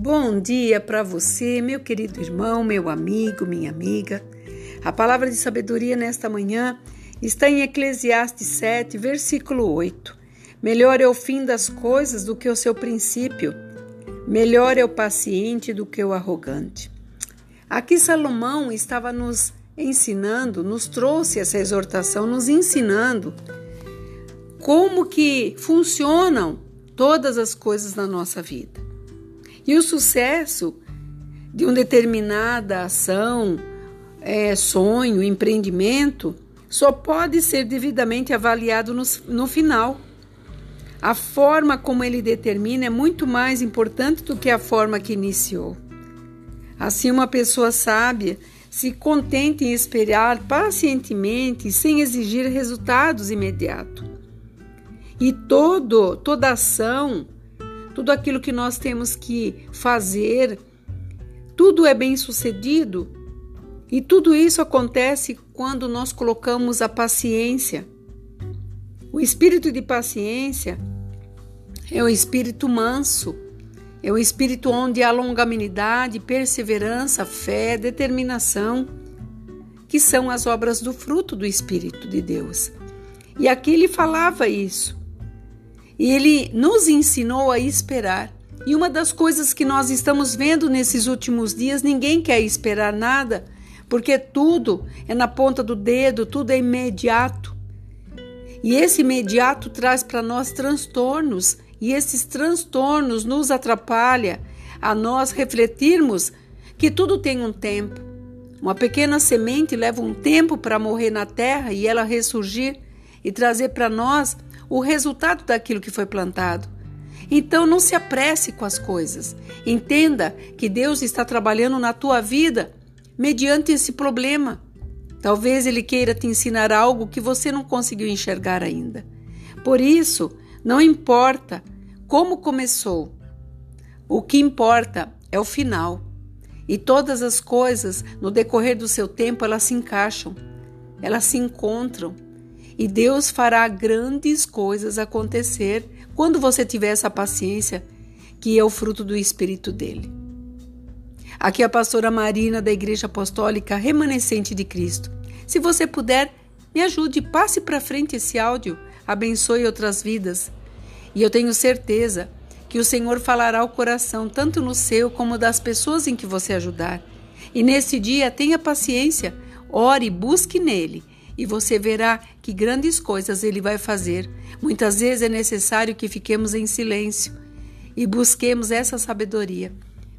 bom dia para você, meu querido irmão, meu amigo, minha amiga. A palavra de sabedoria nesta manhã está em Eclesiastes 7, versículo 8. Melhor é o fim das coisas do que o seu princípio. Melhor é o paciente do que o arrogante. Aqui Salomão estava nos ensinando, nos trouxe essa exortação, nos ensinando como que funcionam todas as coisas na nossa vida. E o sucesso de uma determinada ação, é, sonho, empreendimento, só pode ser devidamente avaliado no, no final. A forma como ele determina é muito mais importante do que a forma que iniciou. Assim, uma pessoa sábia se contenta em esperar pacientemente, sem exigir resultados imediatos. E todo, toda ação tudo aquilo que nós temos que fazer, tudo é bem sucedido. E tudo isso acontece quando nós colocamos a paciência. O espírito de paciência é o espírito manso, é o espírito onde há longanimidade, perseverança, fé, determinação, que são as obras do fruto do Espírito de Deus. E aqui ele falava isso. E ele nos ensinou a esperar. E uma das coisas que nós estamos vendo nesses últimos dias, ninguém quer esperar nada, porque tudo é na ponta do dedo, tudo é imediato. E esse imediato traz para nós transtornos, e esses transtornos nos atrapalha a nós refletirmos que tudo tem um tempo. Uma pequena semente leva um tempo para morrer na terra e ela ressurgir e trazer para nós o resultado daquilo que foi plantado. Então não se apresse com as coisas. Entenda que Deus está trabalhando na tua vida mediante esse problema. Talvez Ele queira te ensinar algo que você não conseguiu enxergar ainda. Por isso, não importa como começou, o que importa é o final. E todas as coisas, no decorrer do seu tempo, elas se encaixam, elas se encontram e Deus fará grandes coisas acontecer quando você tiver essa paciência, que é o fruto do Espírito dele. Aqui é a pastora Marina da Igreja Apostólica Remanescente de Cristo. Se você puder, me ajude, passe para frente esse áudio, abençoe outras vidas. E eu tenho certeza que o Senhor falará ao coração, tanto no seu como das pessoas em que você ajudar. E nesse dia, tenha paciência, ore, busque nele e você verá que grandes coisas ele vai fazer. Muitas vezes é necessário que fiquemos em silêncio e busquemos essa sabedoria,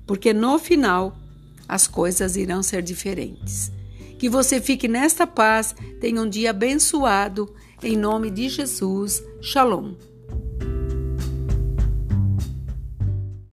porque no final as coisas irão ser diferentes. Que você fique nesta paz, tenha um dia abençoado, em nome de Jesus. Shalom.